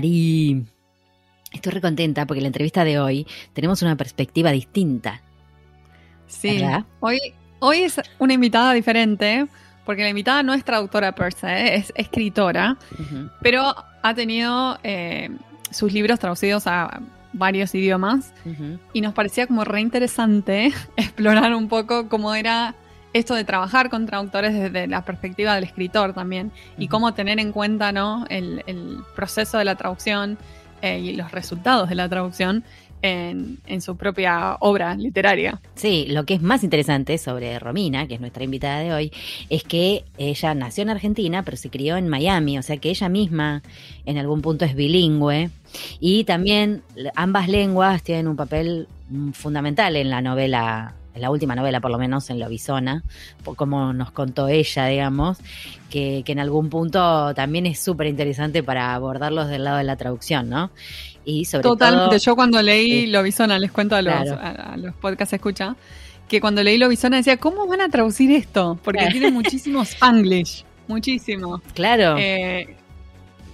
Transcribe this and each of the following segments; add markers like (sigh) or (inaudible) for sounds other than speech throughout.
Mari. Estoy recontenta porque en la entrevista de hoy tenemos una perspectiva distinta. Sí, hoy, hoy es una invitada diferente, porque la invitada no es traductora per se, es escritora, pero ha tenido eh, sus libros traducidos a varios idiomas y nos parecía como re interesante (laughs) explorar un poco cómo era esto de trabajar con traductores desde la perspectiva del escritor también y cómo tener en cuenta ¿no? el, proceso de la traducción eh, y los resultados de la traducción en, su propia obra literaria. Sí, lo que es más interesante sobre Romina, que es nuestra invitada de hoy, es que ella nació en Argentina, pero se crió en Miami, o sea que ella misma en algún punto es bilingüe y también ambas lenguas tienen un papel fundamental en la novela en la última novela por lo menos en Lobizona, como nos contó ella, digamos, que, en algún punto también es súper interesante para abordarlos del lado de la traducción, ¿no? Y sobre Totalmente, yo cuando leí Lobizona, les cuento a los, a, los podcasts escucha, que cuando leí Lobizona decía, ¿cómo van a traducir esto? Porque tiene muchísimos (laughs) Spanglish, muchísimo. Claro. Eh,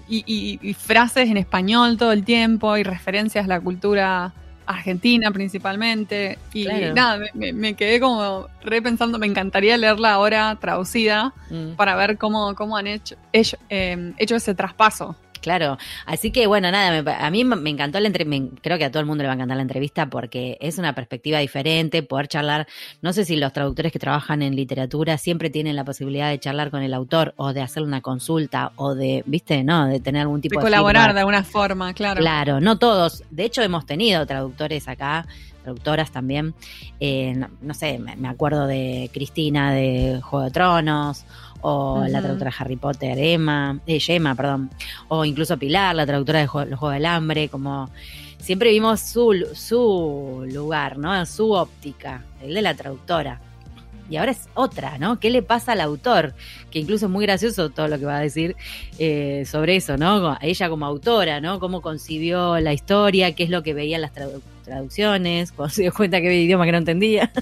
y, y frases en español todo el tiempo y referencias a la cultura Argentina principalmente. Y nada, me, quedé como repensando, me encantaría leerla ahora traducida mm. para ver cómo, cómo han hecho, hecho, eh, hecho ese traspaso Claro, así que bueno, nada, a mí me encantó la entrevista, creo que a todo el mundo le va a encantar la entrevista porque es una perspectiva diferente, poder charlar, no sé si los traductores que trabajan en literatura siempre tienen la posibilidad de charlar con el autor o de hacer una consulta o de, viste, no, de tener algún tipo de... colaborar de alguna forma, claro. Claro, no todos, de hecho hemos tenido traductores acá traductoras también. Eh, no, sé, me, acuerdo de Cristina de Juego de Tronos, o la traductora de Harry Potter, Emma, eh, Gemma, perdón, o incluso Pilar, la traductora de Los Juegos del Hambre, como siempre vimos su, su lugar, ¿no? Su óptica, el de la traductora. Y ahora es otra, ¿no? ¿Qué le pasa al autor? Que incluso es muy gracioso todo lo que va a decir eh, sobre eso, ¿no? Ella como autora, ¿no? Cómo concibió la historia, qué es lo que veía las traducciones, cuando se dio cuenta que había idioma que no entendía.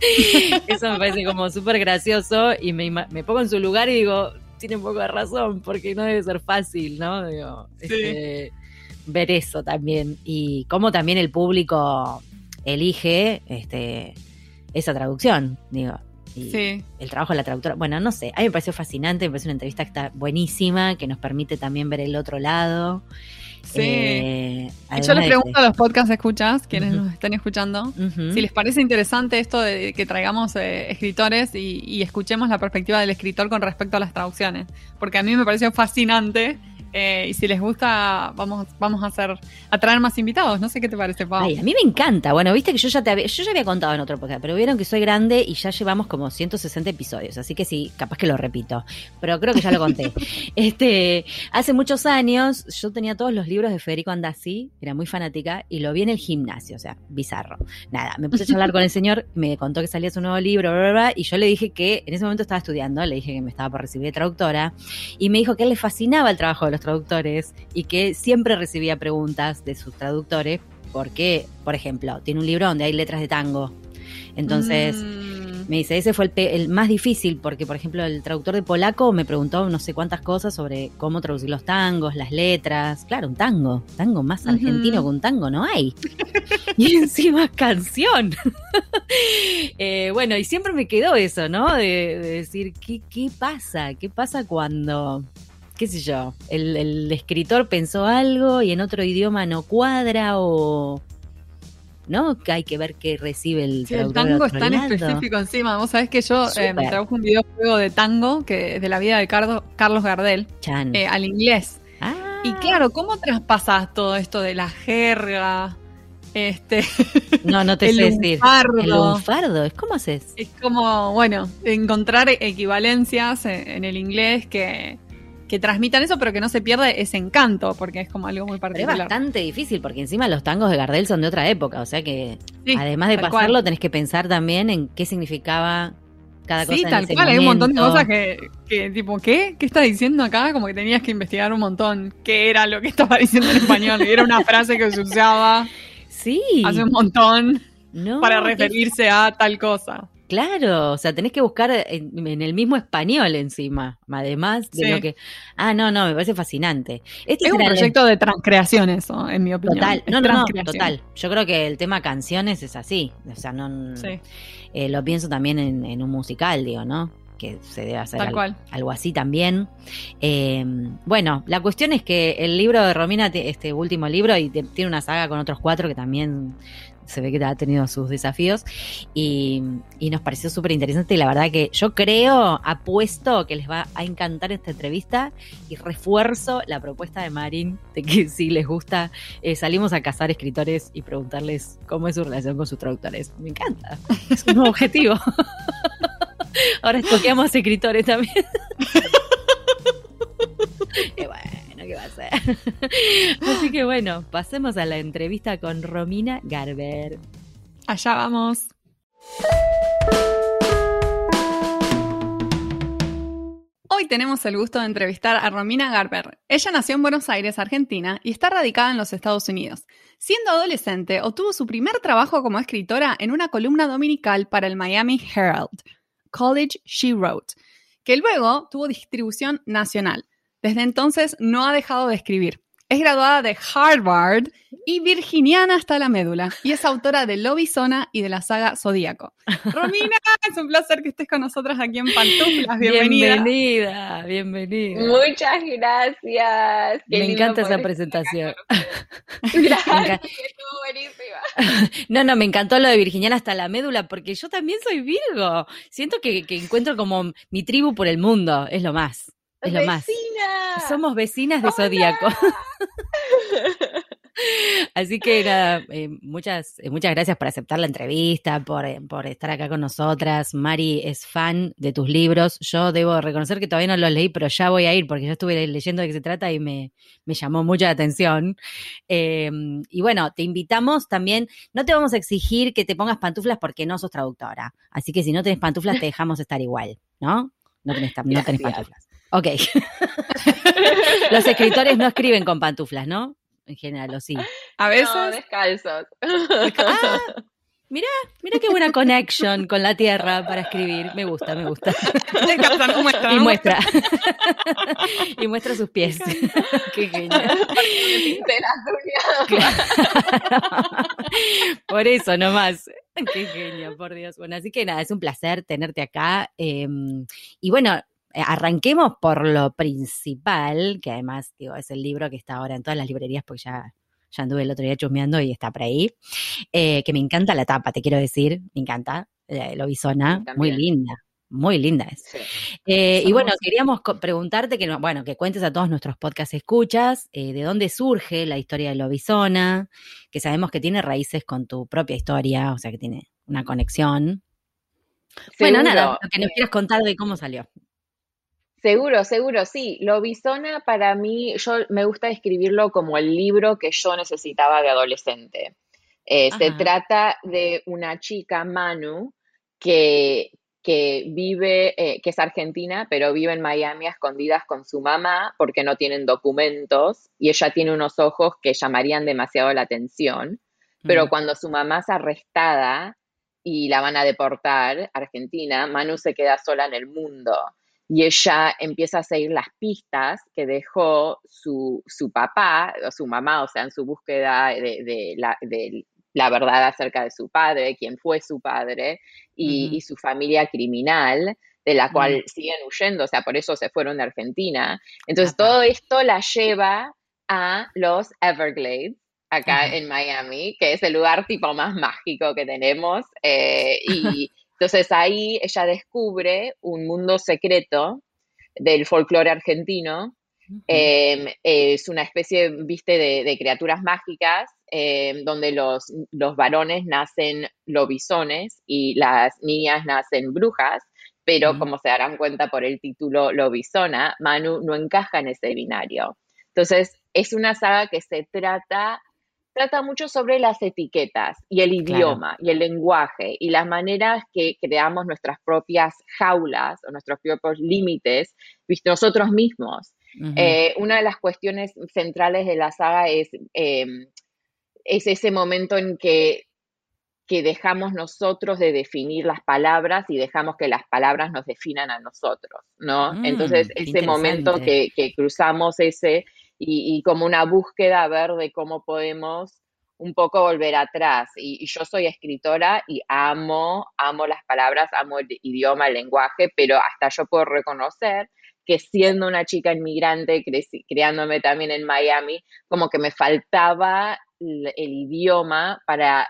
(laughs) Eso me parece como súper gracioso y me, pongo en su lugar y digo, tiene un poco de razón, porque no debe ser fácil, ¿no? Digo, este, ver eso también y cómo también el público elige este, esa traducción, digo. Y el trabajo de la traductora. Bueno, no sé, a mí me pareció fascinante, me parece una entrevista que está buenísima, que nos permite también ver el otro lado. Sí. Eh, yo les pregunto a los podcast escuchas, quienes nos estén escuchando, si les parece interesante esto de que traigamos eh, escritores y, y, escuchemos la perspectiva del escritor con respecto a las traducciones. Porque a mí me pareció fascinante eh, y si les gusta, vamos, vamos a hacer, a traer más invitados. No sé qué te parece, Pau. Ay, a mí me encanta. Bueno, viste que yo ya te había, yo ya había contado en otro podcast, pero vieron que soy grande y ya llevamos como 160 episodios, así que sí, capaz que lo repito. Pero creo que ya lo conté. (laughs) este, hace muchos años yo tenía todos los libros de Federico Andassi, era muy fanática, y lo vi en el gimnasio, o sea, bizarro. Nada, me puse a charlar con el señor, me contó que salía su nuevo libro, bla, bla, bla, y yo le dije que en ese momento estaba estudiando, le dije que me estaba por recibir de traductora, y me dijo que a él le fascinaba el trabajo de los traductores y que siempre recibía preguntas de sus traductores porque, por ejemplo, tiene un libro donde hay letras de tango. Entonces, mm. me dice, ese fue el, más difícil porque, por ejemplo, el traductor de polaco me preguntó no sé cuántas cosas sobre cómo traducir los tangos, las letras. Claro, un tango, tango más argentino que un tango no hay. (laughs) y encima canción. (laughs) Eh, bueno, y siempre me quedó eso, ¿no? De, decir, ¿qué, ¿qué pasa? ¿Qué pasa cuando qué sé yo, el, escritor pensó algo y en otro idioma no cuadra o... ¿no? Que hay que ver qué recibe el sí, el tango es tan específico encima. Vos sabés que yo eh, trabajo un videojuego de tango que es de la vida de Carlos Gardel eh, al inglés. Ah. Y claro, ¿cómo traspasas todo esto de la jerga? Este, (laughs) no, no te (laughs) sé decir. El lunfardo, ¿cómo haces? Es como, bueno, encontrar equivalencias en el inglés que, que transmitan eso, pero que no se pierde ese encanto, porque es como algo muy particular. es bastante difícil, porque encima los tangos de Gardel son de otra época, o sea que además de pasarlo, tenés que pensar también en qué significaba cada cosa. Sí, tal cual, hay un montón de cosas que, que, tipo, ¿qué? ¿Qué está diciendo acá? Como que tenías que investigar un montón qué era lo que estaba diciendo en español. Era una frase que se usaba (laughs) sí. hace un montón para referirse a tal cosa. Claro, o sea, tenés que buscar en, el mismo español encima, además de lo que... Ah, no, no, me parece fascinante. Este es un proyecto de transcreación eso, en mi opinión. Total, no, no, no, total. Yo creo que el tema canciones es así, o sea, no... Eh, lo pienso también en, un musical, digo, ¿no? Que se debe hacer algo, así también. Eh, bueno, la cuestión es que el libro de Romina, este último libro, y tiene una saga con otros cuatro que también se ve que ha tenido sus desafíos y, nos pareció súper interesante y la verdad que yo creo, apuesto que les va a encantar esta entrevista y refuerzo la propuesta de Marín de que (laughs) si les gusta eh, salimos a cazar escritores y preguntarles cómo es su relación con sus traductores. Me encanta, es un nuevo objetivo. (laughs) Ahora escoqueamos escritores también. (laughs) va a ser. Así que bueno, pasemos a la entrevista con Romina Garber. Allá vamos. Hoy tenemos el gusto de entrevistar a Romina Garber. Ella nació en Buenos Aires, Argentina, y está radicada en los Estados Unidos. Siendo adolescente, obtuvo su primer trabajo como escritora en una columna dominical para el Miami Herald, College She Wrote, que luego tuvo distribución nacional. Desde entonces no ha dejado de escribir. Es graduada de Harvard y virginiana hasta la médula. Y es autora de Lobizona y de la saga Zodíaco. (laughs) Romina, es un placer que estés con nosotras aquí en Pantuflas. Bienvenida. Bienvenida, bienvenida. Muchas gracias. me encanta esa presentación. (laughs) Gracias, estuvo buenísima. (laughs) No, no, me encantó lo de virginiana hasta la médula porque yo también soy Virgo. Siento que, que encuentro como mi tribu por el mundo. Es lo más. Es lo más. Somos vecinas de Zodíaco. (laughs) Así que nada, eh, muchas, eh, muchas gracias por aceptar la entrevista, por, eh, por, estar acá con nosotras. Mari es fan de tus libros. Yo debo reconocer que todavía no los leí, pero ya voy a ir porque ya estuve leyendo de qué se trata y me, me llamó mucha atención. Em, y bueno, te invitamos también. No te vamos a exigir que te pongas pantuflas porque no sos traductora. Así que si no tenés pantuflas, te dejamos estar igual, ¿no? No tenés, no tenés pantuflas. Ok. (laughs) Los escritores no escriben con pantuflas, ¿no? En general, o sí. A veces. No, descalzos. (laughs) Ah, mira, mira qué buena connection con la tierra para escribir. Me gusta, me gusta. (laughs) y muestra. y muestra sus pies. qué genial. Por eso nomás. Qué genio, por Dios. Bueno, así que nada, es un placer tenerte acá. Em, y bueno, arranquemos por lo principal, que además digo, es el libro que está ahora en todas las librerías, porque ya, ya anduve el otro día chusmeando y está por ahí. Eh, que me encanta la tapa, te quiero decir, me encanta. Eh, lo bisona, muy linda. Muy linda es. y bueno, queríamos preguntarte que, bueno, que cuentes a todos nuestros podcast escuchas de dónde surge la historia de Lobizona, que sabemos que tiene raíces con tu propia historia, o sea que tiene una conexión. Bueno, nada, lo que nos quieras contar de cómo salió. Seguro, seguro, sí. Lobizona para mí, yo me gusta describirlo como el libro que yo necesitaba de adolescente. Eh, se trata de una chica, Manu, que, que vive, eh, que es argentina, pero vive en Miami a escondidas con su mamá porque no tienen documentos y ella tiene unos ojos que llamarían demasiado la atención. Pero cuando su mamá es arrestada y la van a deportar a Argentina, Manu se queda sola en el mundo y ella empieza a seguir las pistas que dejó su, su papá o su mamá, o sea, en su búsqueda de, la, de la, verdad acerca de su padre, quién fue su padre y, su familia criminal de la cual siguen huyendo, o sea, por eso se fueron de Argentina. Entonces, todo esto la lleva a los Everglades, acá en Miami, que es el lugar tipo más mágico que tenemos. Eh, (laughs) y Entonces ahí ella descubre un mundo secreto del folclore argentino. Em, es una especie, viste, de, criaturas mágicas em, donde los, los, varones nacen lobisones y las niñas nacen brujas, pero como se darán cuenta por el título Lobizona, Manu no encaja en ese binario. Entonces, es una saga que se trata trata mucho sobre las etiquetas y el idioma y el lenguaje y las maneras que creamos nuestras propias jaulas o nuestros propios límites, nosotros mismos. Eh, una de las cuestiones centrales de la saga es, em, es ese momento en que que dejamos nosotros de definir las palabras y dejamos que las palabras nos definan a nosotros, ¿no? Mm, Entonces, ese momento que, cruzamos ese y, como una búsqueda a ver de cómo podemos un poco volver atrás. Y, yo soy escritora y amo, amo las palabras, amo el idioma, el lenguaje, pero hasta yo puedo reconocer que siendo una chica inmigrante, criándome también en Miami, como que me faltaba el, idioma para,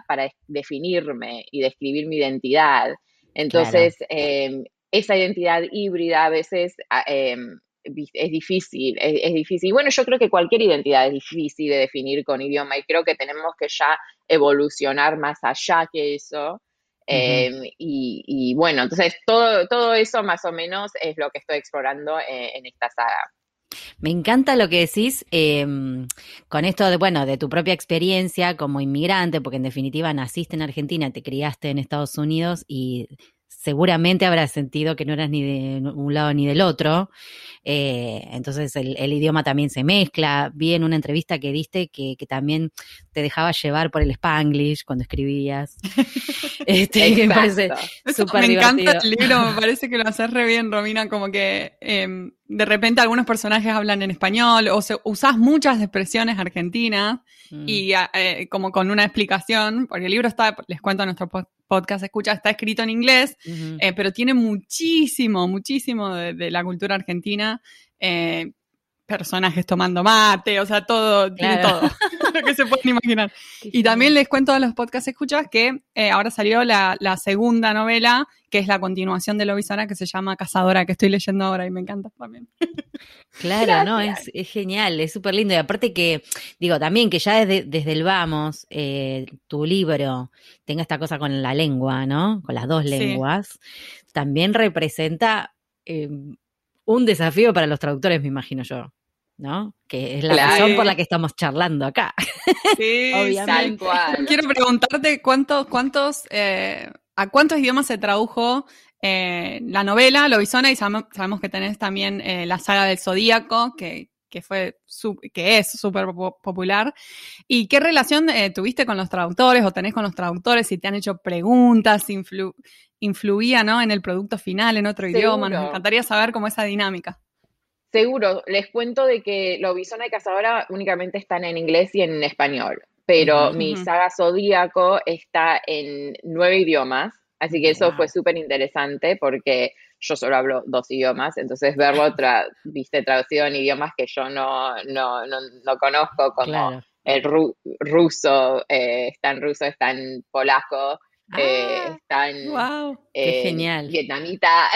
definirme y describir mi identidad. Entonces, em, esa identidad híbrida a veces ah, em, es difícil, es, difícil. bueno, yo creo que cualquier identidad es difícil de definir con idioma y creo que tenemos que ya evolucionar más allá que eso. Em, y, bueno, entonces todo, todo eso más o menos es lo que estoy explorando eh, en esta saga. Me encanta lo que decís em, con esto de, bueno, de tu propia experiencia como inmigrante, porque en definitiva naciste en Argentina, te criaste en Estados Unidos y seguramente habrás sentido que no eras ni de un lado ni del otro. Eh, entonces el, idioma también se mezcla. Vi en una entrevista que diste que, también te dejaba llevar por el spanglish cuando escribías. (laughs) este, me parece Me encanta el libro, me parece que lo haces re bien, Romina, como que em, de repente algunos personajes hablan en español o se, usás muchas expresiones argentinas mm. y eh, como con una explicación, porque el libro está, les cuento a nuestro podcast escucha, está escrito en inglés, eh, pero tiene muchísimo, muchísimo de, la cultura argentina. Eh, personajes tomando mate, o sea, todo, tiene todo (laughs) que se pueden imaginar. (laughs) y también les cuento a los podcast escuchas que eh, ahora salió la, segunda novela, que es la continuación de Lobizana, que se llama Cazadora, que estoy leyendo ahora y me encanta también. (laughs) Claro, no, es, genial, es súper lindo. Y aparte que, digo, también que ya desde, desde el vamos, eh, tu libro tenga esta cosa con la lengua, ¿no? Con las dos lenguas, también representa... Eh, un desafío para los traductores, me imagino yo, ¿no? Que es la razón por la que estamos charlando acá. (laughs) Sí, obviamente. Quiero preguntarte cuántos, cuántos, eh, a cuántos idiomas se tradujo eh, la novela Lobizona y sabemos, que tenés también eh, la saga del Zodíaco, que, que fue que es súper popular. ¿Y qué relación tuviste con los traductores o tenés con los traductores? Si te han hecho preguntas, influ influía ¿no? en el producto final, en otro idioma. Nos encantaría saber cómo esa dinámica. Seguro, les cuento de que Lobizona y Cazadora únicamente están en inglés y en español, pero mi saga Zodíaco está en nueve idiomas, así que eso fue súper interesante porque yo solo hablo dos idiomas, entonces verlo (laughs) otra, viste, traducido en idiomas que yo no, no, no, conozco, como el ruso, eh, está en ruso, está en polaco, eh, ah, están wow, qué genial. vietnamita.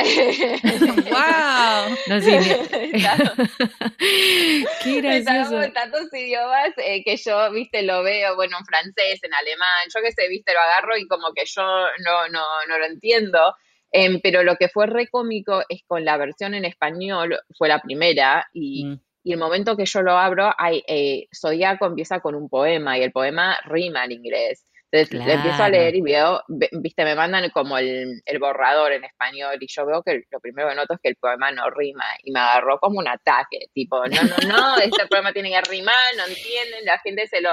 wow. (laughs) No, sí, (laughs) (laughs) qué gracioso. tantos idiomas eh, que yo, viste, lo veo, bueno, en francés, en alemán, yo qué sé, viste, lo agarro y como que yo no, no, no lo entiendo. Em, pero lo que fue re cómico es con la versión en español, fue la primera, y, mm. y el momento que yo lo abro, hay, eh, Zodíaco empieza con un poema, y el poema rima en inglés. Entonces le empiezo a leer y veo, viste, me mandan como el, borrador en español y yo veo que lo primero que noto es que el poema no rima y me agarró como un ataque, tipo, no, no, no, (laughs) este poema tiene que rimar, no entienden, la gente se lo,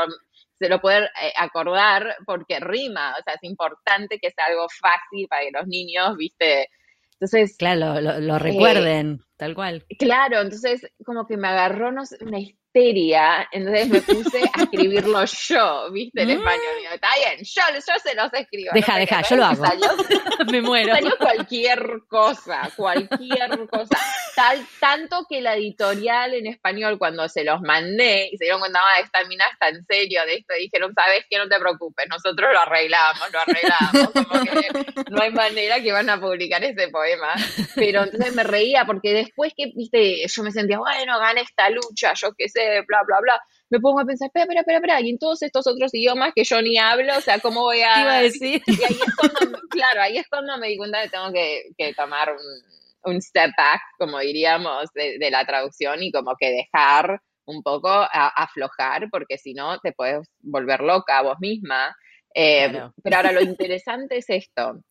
se lo puede eh, acordar porque rima, o sea, es importante que sea algo fácil para que los niños, viste, entonces... Claro, lo, eh, recuerden, tal cual. Claro, entonces como que me agarró no, una entonces me puse a (laughs) escribirlo yo, ¿viste? En español. Y está bien, yo, yo se los escribo. Deja, deja, yo lo hago. (laughs) me muero. Salió cualquier cosa, cualquier (laughs) cosa. Tal, tanto que la editorial en español, cuando se los mandé y se dieron cuenta, ah, esta mina está en serio de esto, dijeron, ¿sabes qué? No te preocupes, nosotros lo arreglamos, lo arreglamos. Como que no hay manera que van a publicar ese poema. Pero entonces me reía porque después que, viste, yo me sentía, bueno, gana esta lucha, yo qué sé, bla, bla, bla, me pongo a pensar, espera, espera, espera, espera, y en todos estos otros idiomas que yo ni hablo, o sea, ¿cómo voy a...? Iba a decir. Y ahí es cuando, claro, ahí es cuando me di cuenta que tengo que, que tomar un, un, step back, como diríamos, de, de, la traducción y como que dejar un poco a, aflojar, porque si no te puedes volver loca vos misma. Eh, pero ahora lo interesante es esto.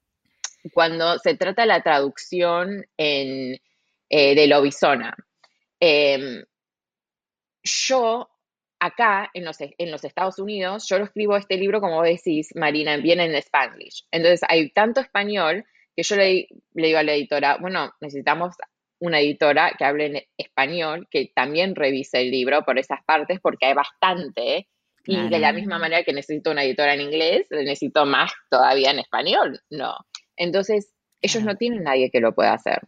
Cuando se trata de la traducción en, eh, de Lobizona, eh, yo acá en los, en los Estados Unidos, yo lo escribo este libro, como decís, Marina, bien en Spanglish. Entonces hay tanto español que yo le, le digo a la editora, bueno, necesitamos una editora que hable en español, que también revise el libro por esas partes, porque hay bastante. Y de la misma manera que necesito una editora en inglés, necesito más todavía en español. No. Entonces, ellos no tienen nadie que lo pueda hacer.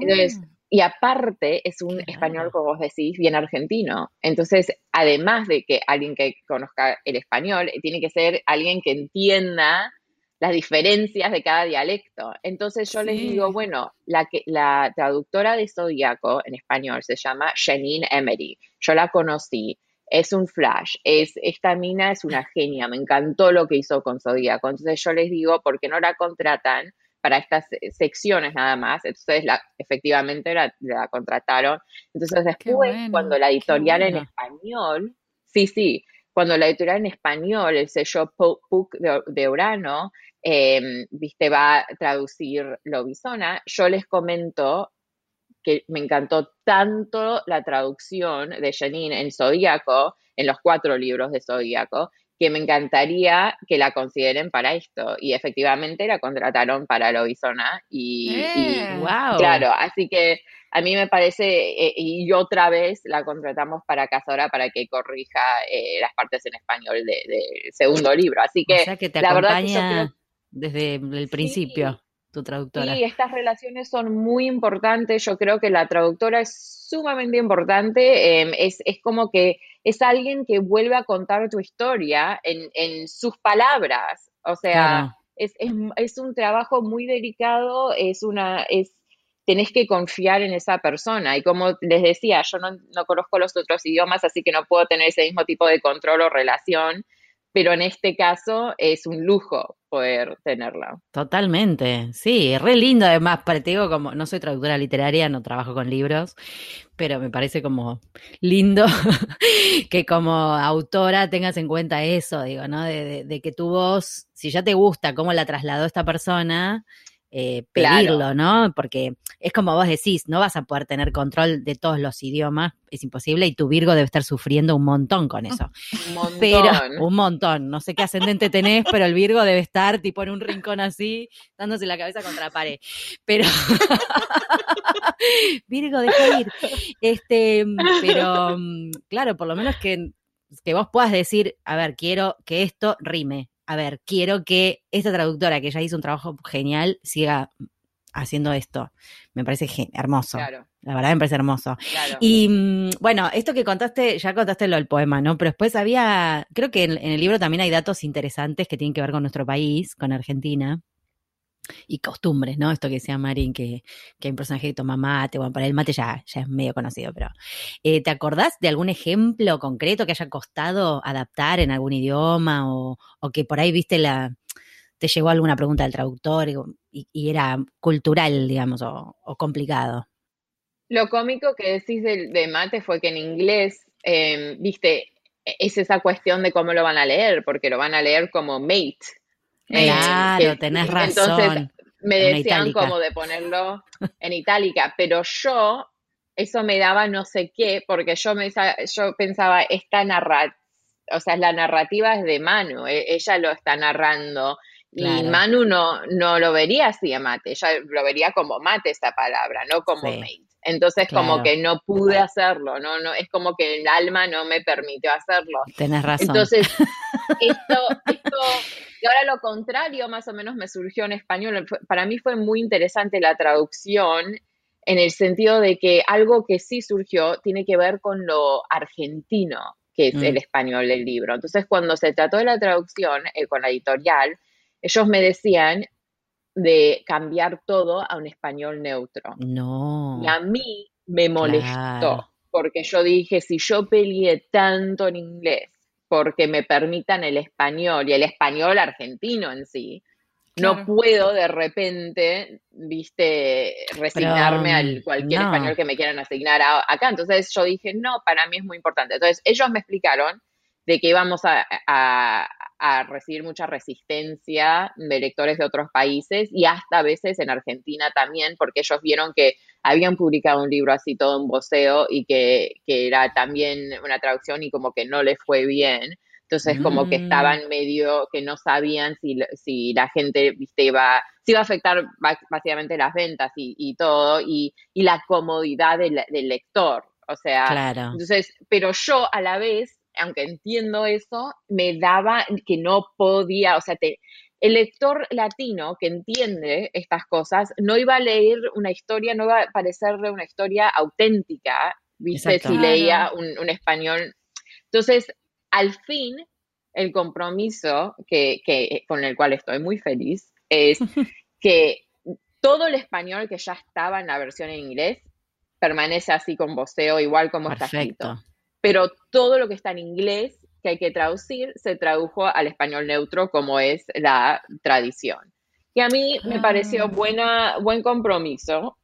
Entonces, ah. Y aparte es un español, como vos decís, bien argentino. Entonces, además de que alguien que conozca el español, tiene que ser alguien que entienda las diferencias de cada dialecto. Entonces yo les digo, bueno, la, que, la traductora de Zodíaco en español se llama Janine Emery. Yo la conocí, es un flash, es, esta mina es una genia, me encantó lo que hizo con Zodíaco. Entonces yo les digo, ¿por qué no la contratan para estas secciones nada más? Entonces la, efectivamente la, contrataron. Entonces después, cuando la editorial en español, sí, sí, cuando la editorial en español, el sello PUC de, Urano, em, viste, va a traducir Lobizona, yo les comento que me encantó tanto la traducción de Janine en Zodíaco, en los cuatro libros de Zodíaco, que me encantaría que la consideren para esto. Y efectivamente la contrataron para Lobizona. Y, wow. Eh. claro, así que a mí me parece, eh, y otra vez la contratamos para Casora para que corrija eh, las partes en español del segundo libro. Así que, que te la acompaña desde el principio. Tu traductora. Sí, estas relaciones son muy importantes. Yo creo que la traductora es sumamente importante. Em, es, es, como que es alguien que vuelve a contar tu historia en, en sus palabras. O sea, es, es, es, un trabajo muy delicado, es una, es, tenés que confiar en esa persona. Y como les decía, yo no, no, conozco los otros idiomas, así que no puedo tener ese mismo tipo de control o relación, pero en este caso es un lujo poder tenerla. Totalmente, sí, es re lindo además, te digo como, no soy traductora literaria, no trabajo con libros, pero me parece como lindo (laughs) que como autora tengas en cuenta eso, digo, ¿no? De, de que tu voz, si ya te gusta cómo la trasladó esta persona, eh, pedirlo, ¿no? Porque es como vos decís, no vas a poder tener control de todos los idiomas, es imposible, y tu Virgo debe estar sufriendo un montón con eso. (laughs) Un montón. Pero, un montón, no sé qué ascendente tenés, pero el Virgo debe estar tipo en un rincón así, dándose la cabeza contra la pared. Pero, (laughs) Virgo, deja ir. Este, pero, mm, claro, por lo menos que que vos puedas decir, a ver, quiero que esto rime, a ver, quiero que esta traductora que ya hizo un trabajo genial siga haciendo esto. Me parece hermoso. Claro. La verdad me parece hermoso. Y mm, bueno, esto que contaste, ya contaste lo del poema, ¿no? Pero después había, creo que en, el libro también hay datos interesantes que tienen que ver con nuestro país, con Argentina y costumbres, ¿no? Esto que decía Marín, que, que hay un personaje que toma mate, bueno, para el mate ya, ya es medio conocido, pero eh, ¿te acordás de algún ejemplo concreto que haya costado adaptar en algún idioma o, o que por ahí viste la, te llegó alguna pregunta del traductor y, era cultural, digamos, o, complicado? Lo cómico que decís de, mate fue que en inglés, em, viste, es esa cuestión de cómo lo van a leer, porque lo van a leer como mate, eh, claro, tenés razón. Entonces me decían como de ponerlo en itálica, pero yo eso me daba no sé qué, porque yo me yo pensaba esta narrativa, o sea, la narrativa es de Manu, e, ella lo está narrando. Y Manu no, no lo vería así a mate, ella lo vería como mate esta palabra, no como mate. Entonces como que no pude hacerlo, no, no, es como que el alma no me permitió hacerlo. Tenés razón. Entonces, (laughs) esto, esto y ahora lo contrario más o menos me surgió en español. Para mí fue muy interesante la traducción en el sentido de que algo que sí surgió tiene que ver con lo argentino, que es el mm. español del libro. Entonces, cuando se trató de la traducción eh, con la editorial, ellos me decían de cambiar todo a un español neutro. No. Y a mí me molestó, porque yo dije, si yo peleé tanto en inglés porque me permitan el español y el español argentino en sí. No puedo de repente, viste, resignarme al cualquier español que me quieran asignar acá. Entonces yo dije, no, para mí es muy importante. Entonces ellos me explicaron de que íbamos a, a, recibir mucha resistencia de lectores de otros países y hasta a veces en Argentina también, porque ellos vieron que habían publicado un libro así todo en voceo y que, que era también una traducción y como que no les fue bien. Entonces, como que mm. estaban medio que no sabían si, si la gente, viste, iba, si iba a afectar básicamente las ventas y, todo, y, la comodidad del, lector. O sea, claro. entonces, pero yo a la vez, aunque entiendo eso, me daba que no podía, o sea, el lector latino que entiende estas cosas no iba a leer una historia, no iba a parecerle una historia auténtica, viste, si leía un, un español. Entonces, al fin, el compromiso que, con el cual estoy muy feliz es (laughs) que todo el español que ya estaba en la versión en inglés permanece así con voceo, igual como está escrito. Pero todo lo que está en inglés que hay que traducir se tradujo al español neutro como es la tradición. Que a mí me pareció ah. buena, buen compromiso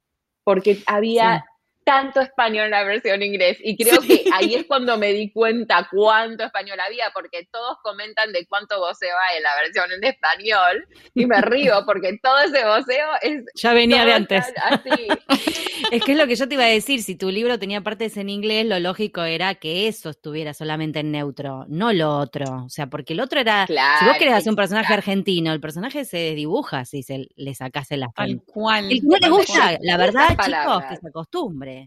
porque había tanto español en la versión inglés y creo que ahí es cuando me di cuenta cuánto español había, porque todos comentan de cuánto voceo hay en la versión en español y me río porque todo ese voceo es... Ya venía de antes. (laughs) es que es lo que yo te iba a decir, si tu libro tenía partes en inglés, lo lógico era que eso estuviera solamente en neutro, no lo otro. O sea, porque el otro era... si vos querés hacer un personaje argentino, el personaje se desdibuja si se le sacase la Tal cual. El que no le gusta, la verdad, chicos, que se acostumbre.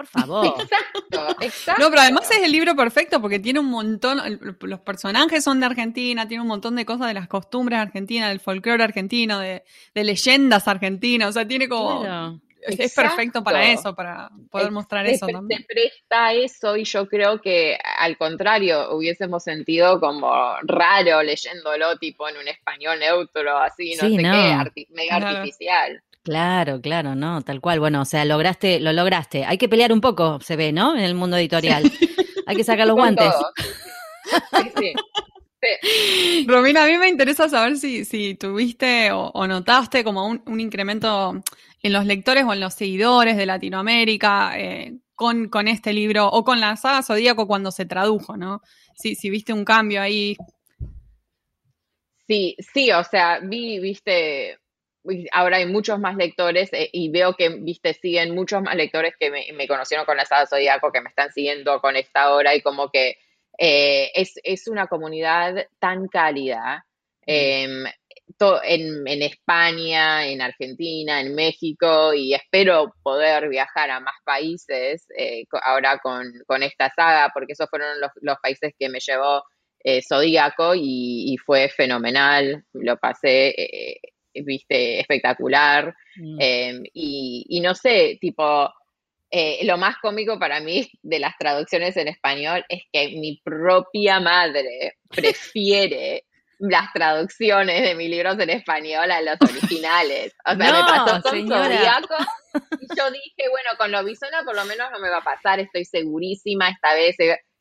Por favor. Exacto, exacto. No, pero además es el libro perfecto porque tiene un montón, los personajes son de Argentina, tiene un montón de cosas de las costumbres argentinas, del folclore argentino, de, leyendas argentinas, o sea, tiene como... Es perfecto para eso, para poder mostrar eso también. Se presta eso y yo creo que al contrario, hubiésemos sentido como raro leyéndolo tipo en un español neutro, así, no sé qué, medio artificial. Claro, claro, no, tal cual. Bueno, o sea, lograste, lo lograste. Hay que pelear un poco, se ve, ¿no? En el mundo editorial. Hay que sacar (laughs) los guantes. Sí, Romina, a mí me interesa saber si, si tuviste o, notaste como un, incremento en los lectores o en los seguidores de Latinoamérica eh, con, con, este libro o con la saga Zodíaco cuando se tradujo, ¿no? Si, si viste un cambio ahí. Sí, sí, o sea, vi, viste, ahora hay muchos más lectores eh, y veo que, viste, siguen muchos más lectores que me, conocieron con la Saga Zodíaco, que me están siguiendo con esta hora y como que eh, es, una comunidad tan cálida. Em, en, España, en Argentina, en México y espero poder viajar a más países eh, ahora con, esta saga porque esos fueron los, países que me llevó Zodíaco y, y, fue fenomenal, lo pasé viste, espectacular. Mm. Em, y, no sé, tipo, eh, lo más cómico para mí de las traducciones en español es que mi propia madre (laughs) prefiere las traducciones de mis libros en español a los (laughs) originales. O sea, me pasó con Zodíaco y yo dije, bueno, con Lobizona por lo menos no me va a pasar, estoy segurísima esta vez.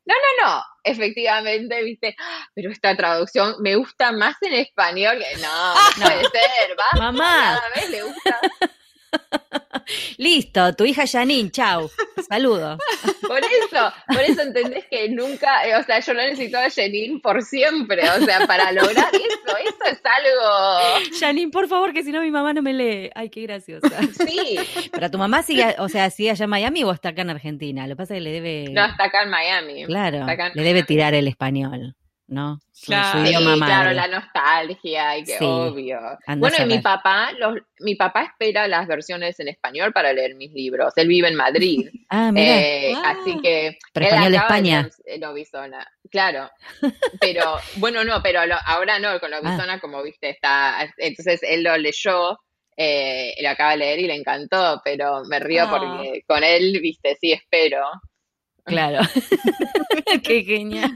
No, no, no, efectivamente, viste, pero esta traducción me gusta más en español que no, no puede (laughs) ser, va. Mamá. Cada vez le gusta. (laughs) Listo, tu hija Janine, chau. Saludos. (laughs) Por eso, por eso entendés que nunca, eh, o sea, yo no necesito a Janine por siempre, o sea, para lograr eso, eso es algo. Janine, por favor, que si no mi mamá no me lee. Ay, qué graciosa. Sí. Pero tu mamá sigue, o sea, sigue allá en Miami o está acá en Argentina. Lo que pasa es que le debe. No, está acá en Miami. Claro. le debe tirar el español. ¿No? claro, claro, la nostalgia, y que obvio. Bueno, y mi papá, los, mi papá espera las versiones en español para leer mis libros. Él vive en Madrid. (laughs) ah, mira. Eh, así ah. que. Pero español de España. Claro. Pero, (laughs) bueno, no, pero ahora no, con Lobizona, ah. como viste, está. Entonces él lo leyó. Eh, lo acaba de leer y le encantó, pero me río ah. porque con él, viste, sí espero. Claro. (laughs) Qué genial.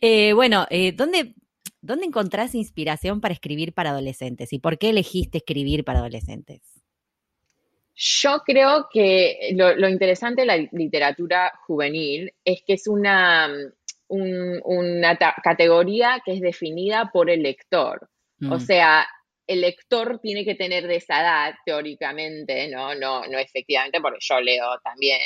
Eh, bueno, eh, ¿dónde, ¿dónde encontrás inspiración para escribir para adolescentes? ¿Y por qué elegiste escribir para adolescentes? Yo creo que lo, interesante de la literatura juvenil es que es una, una categoría que es definida por el lector. O mm. sea, el lector tiene que tener de esa edad, teóricamente, ¿no? No, no efectivamente, porque yo leo también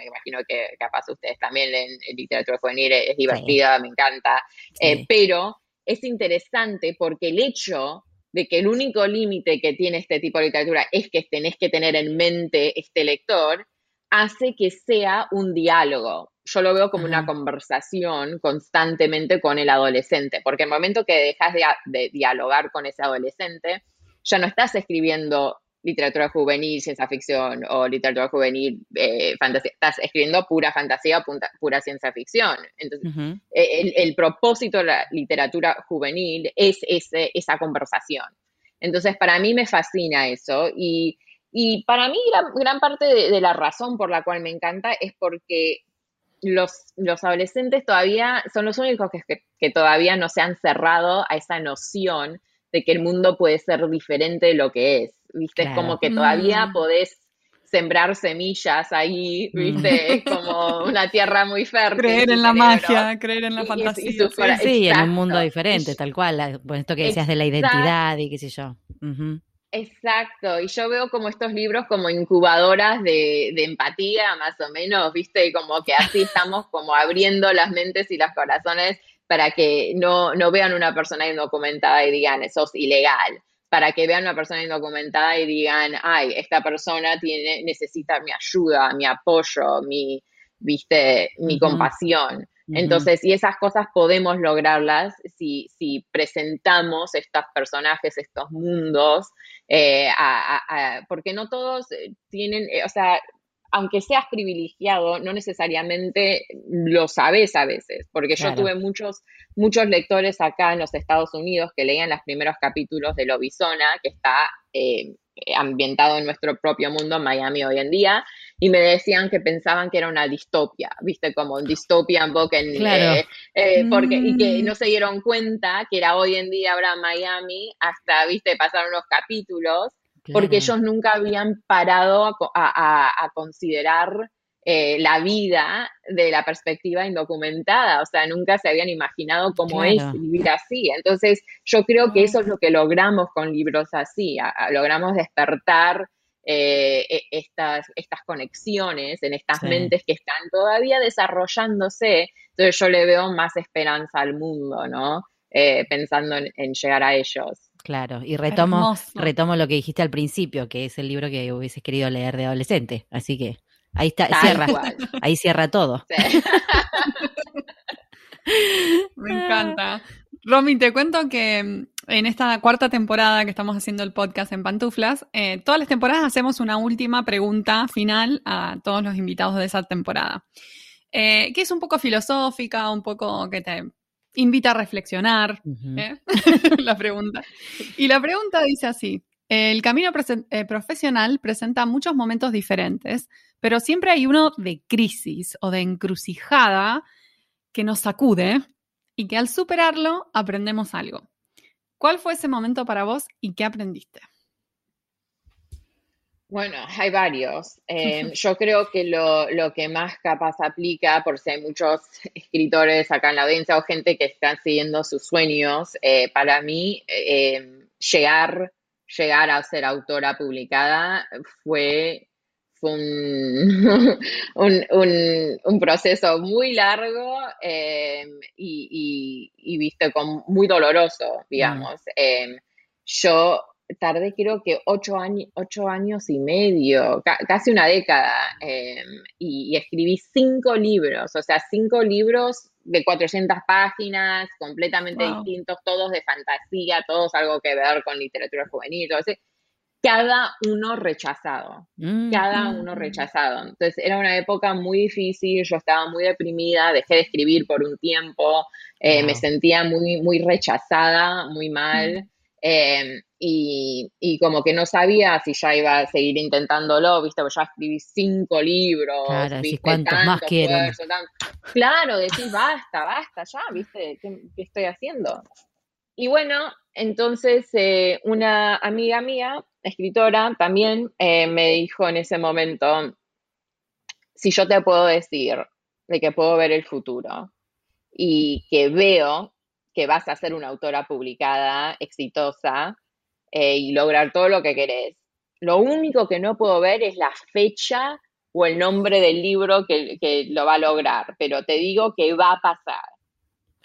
me imagino que capaz ustedes también en, literatura juvenil, es, divertida, me encanta, eh, pero es interesante porque el hecho de que el único límite que tiene este tipo de literatura es que tenés que tener en mente este lector, hace que sea un diálogo. Yo lo veo como una conversación constantemente con el adolescente, porque el momento que dejas de, dialogar con ese adolescente, ya no estás escribiendo literatura juvenil, ciencia ficción o literatura juvenil, eh, fantasía. Estás escribiendo pura fantasía, pura ciencia ficción. Entonces, eh, el, propósito de la literatura juvenil es ese, esa conversación. Entonces, para mí me fascina eso y, para mí gran, parte de, la razón por la cual me encanta es porque los, los adolescentes todavía son los únicos que, que todavía no se han cerrado a esa noción de que el mundo puede ser diferente de lo que es. ¿viste? Es como que todavía mm. podés sembrar semillas ahí, ¿viste? Es como una tierra muy fértil. Creer en la magia, creer en la fantasía. sí, en un mundo diferente, tal cual. Pues esto que decías de la identidad y qué sé yo. Exacto, y yo veo como estos libros como incubadoras de, de, empatía, más o menos, ¿viste? Como que así estamos como abriendo las mentes y los corazones para que no, no vean una persona indocumentada y digan, eso es ilegal para que vean una persona indocumentada y digan, ay, esta persona tiene, necesita mi ayuda, mi apoyo, mi, viste, mi compasión. Entonces, y esas cosas podemos lograrlas si, si presentamos estos personajes, estos mundos, eh, porque no todos tienen, eh, o sea, aunque seas privilegiado, no necesariamente lo sabes a veces, porque yo tuve muchos, muchos lectores acá en los Estados Unidos que leían los primeros capítulos de Lobizona, que está eh, ambientado en nuestro propio mundo, en Miami hoy en día, y me decían que pensaban que era una distopia, viste, como un dystopian book en, eh, eh, porque, y que mm. no se dieron cuenta que era hoy en día ahora Miami, hasta, viste, pasaron unos capítulos porque ellos nunca habían parado a, considerar eh, la vida de la perspectiva indocumentada, o sea, nunca se habían imaginado cómo es vivir así. Entonces, yo creo que eso es lo que logramos con libros así, logramos despertar eh, e, estas, estas conexiones en estas mentes que están todavía desarrollándose. Entonces, yo le veo más esperanza al mundo, ¿no? Eh, pensando en llegar a ellos. Claro, y retomo, retomo lo que dijiste al principio, que es el libro que hubieses querido leer de adolescente. Así que ahí está, cierra, (laughs) ahí cierra todo. (laughs) Me encanta. Romy, te cuento que mm, en esta cuarta temporada que estamos haciendo el podcast en Pantuflas, eh, todas las temporadas hacemos una última pregunta final a todos los invitados de esa temporada, eh, que es un poco filosófica, un poco que te invita a reflexionar, ¿eh? (laughs) la pregunta. Y la pregunta dice así, el camino eh, profesional presenta muchos momentos diferentes, pero siempre hay uno de crisis o de encrucijada que nos sacude y que al superarlo aprendemos algo. ¿Cuál fue ese momento para vos y qué aprendiste? Bueno, hay varios. Em, yo creo que lo, que más capaz aplica, por si hay muchos escritores acá en la audiencia o gente que están siguiendo sus sueños, eh, para mí em, llegar, llegar a ser autora publicada fue, (laughs) un, proceso muy largo em, y, y, viste, con, muy doloroso, digamos. yo tardé creo que ocho, años, ocho años y medio, casi una década, em, y, escribí cinco libros, o sea, cinco libros de 400 páginas, completamente distintos, todos de fantasía, todos algo que ver con literatura juvenil, todo cada uno rechazado, mm, cada mm, uno mm. rechazado. Entonces era una época muy difícil, yo estaba muy deprimida, dejé de escribir por un tiempo, eh, me sentía muy, muy rechazada, muy mal. Em, y, y, como que no sabía si ya iba a seguir intentándolo, viste, porque ya escribí cinco libros, claro, ¿viste? ¿cuántos más quieren? Claro, decís, basta, basta, ya, viste, ¿qué, estoy haciendo? Y bueno, entonces eh, una amiga mía, escritora, también eh, me dijo en ese momento, si yo te puedo decir de que puedo ver el futuro y que veo que vas a ser una autora publicada, exitosa, eh, y lograr todo lo que querés. Lo único que no puedo ver es la fecha o el nombre del libro que, lo va a lograr, pero te digo que va a pasar.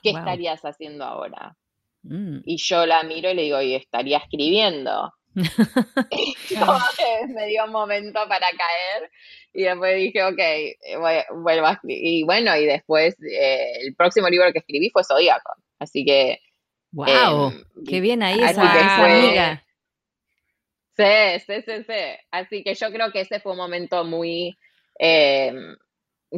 ¿Qué estarías haciendo ahora? Mm. Y yo la miro y le digo, y estaría escribiendo. (laughs) (laughs) que me dio un momento para caer y después dije, ok, vuelvo a escribir. Y bueno, y después eh, el próximo libro que escribí fue Zodíaco. Así que... ¡Wow! Em, ¡Qué bien ahí esa, amiga! Sí, sí, sí, sí. Así que yo creo que ese fue un momento muy... Em,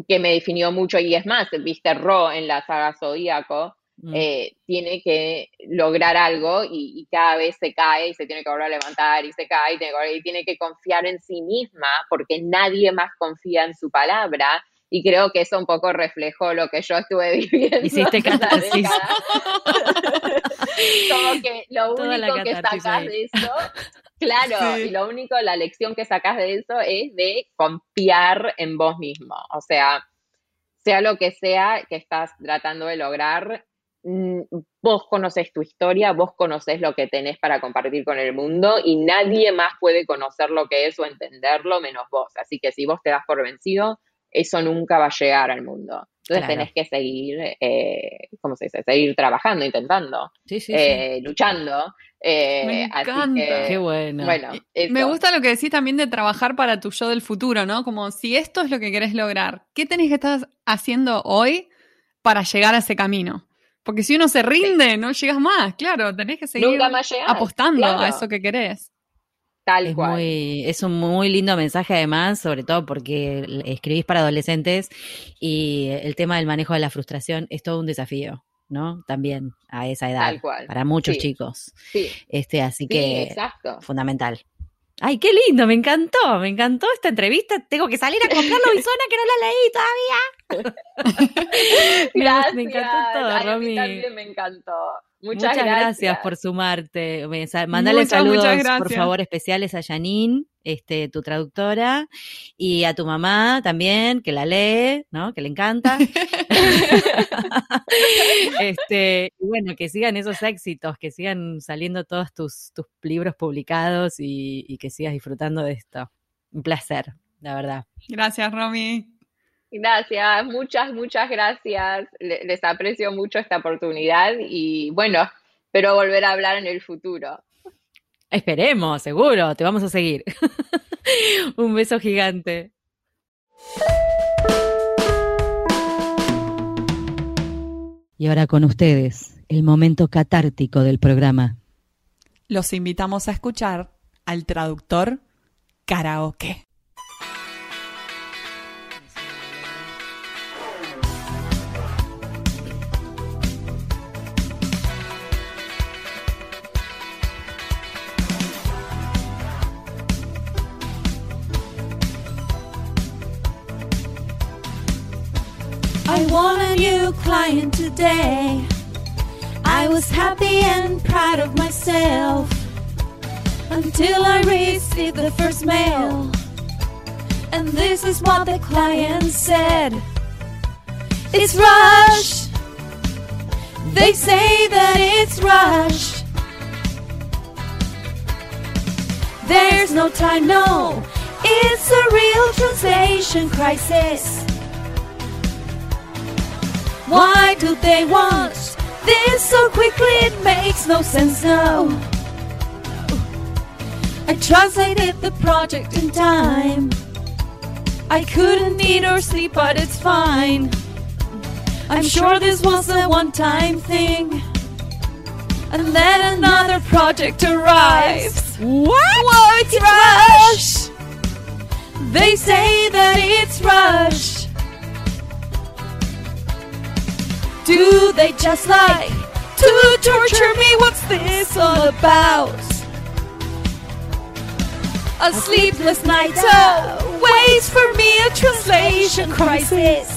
que me definió mucho y es más, viste, Ro en la saga Zodíaco Mm. Eh, tiene que lograr algo y, cada vez se cae y se tiene que volver a levantar y se cae y tiene, que, y tiene que confiar en sí misma porque nadie más confía en su palabra. Y creo que eso un poco reflejó lo que yo estuve (laughs) viviendo. Hiciste catarsis. (laughs) Como que lo único que sacas de eso, claro, y lo único, la lección que sacas de eso es de confiar en vos mismo. O sea, sea lo que sea que estás tratando de lograr, Mm, vos conoces tu historia, vos conoces lo que tenés para compartir con el mundo y nadie más puede conocer lo que es o entenderlo menos vos. Así que si vos te das por vencido, eso nunca va a llegar al mundo. Entonces tenés que seguir, eh, ¿cómo se dice? Seguir trabajando, intentando, eh, luchando. Eh, me encanta. Qué bueno. me gusta lo que decís también de trabajar para tu yo del futuro, ¿no? Como si esto es lo que querés lograr, ¿qué tenés que estar haciendo hoy para llegar a ese camino? Porque si uno se rinde, no llegas más, claro, tenés que seguir apostando a eso que querés. Tal es cual. Muy, es un muy lindo mensaje además, sobre todo porque escribís para adolescentes y el tema del manejo de la frustración es todo un desafío, ¿no? También a esa edad. Tal cual. Para muchos chicos. Sí. Este, así que fundamental. Ay, qué lindo, me encantó, me encantó esta entrevista. Tengo que salir a comprarlo Bisona que no la leí todavía. (laughs) gracias. Me encantó todo, Romy. también me encantó. Muchas, gracias. por sumarte. Mandale saludos, por favor, especiales a Janine, este, tu traductora, y a tu mamá también, que la lee, ¿no? Que le encanta. (laughs) este, y bueno, que sigan esos éxitos, que sigan saliendo todos tus, tus libros publicados y, que sigas disfrutando de esto. Un placer, la verdad. Gracias, Romy. Gracias, muchas, muchas gracias. Les aprecio mucho esta oportunidad y bueno, espero volver a hablar en el futuro. Esperemos, seguro, te vamos a seguir. (laughs) Un beso gigante. Y ahora con ustedes, el momento catártico del programa. Los invitamos a escuchar al traductor karaoke. I want a new client today. I was happy and proud of myself until I received the first mail. And this is what the client said It's Rush. They say that it's Rush. There's no time, no. It's a real translation crisis. Why do they want this so quickly? It makes no sense now. I translated the project in time. I couldn't eat or sleep, but it's fine. I'm sure this was a one time thing. And then another project arrives. What? Whoa, it's, it's Rush! Rush! They say that it's Rush. Do they just like to torture me? What's this all about? A sleepless night oh, waits for me a translation crisis.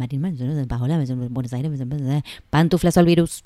Marilyn Manson, Paola, Buenos Aires, pantuflas al virus.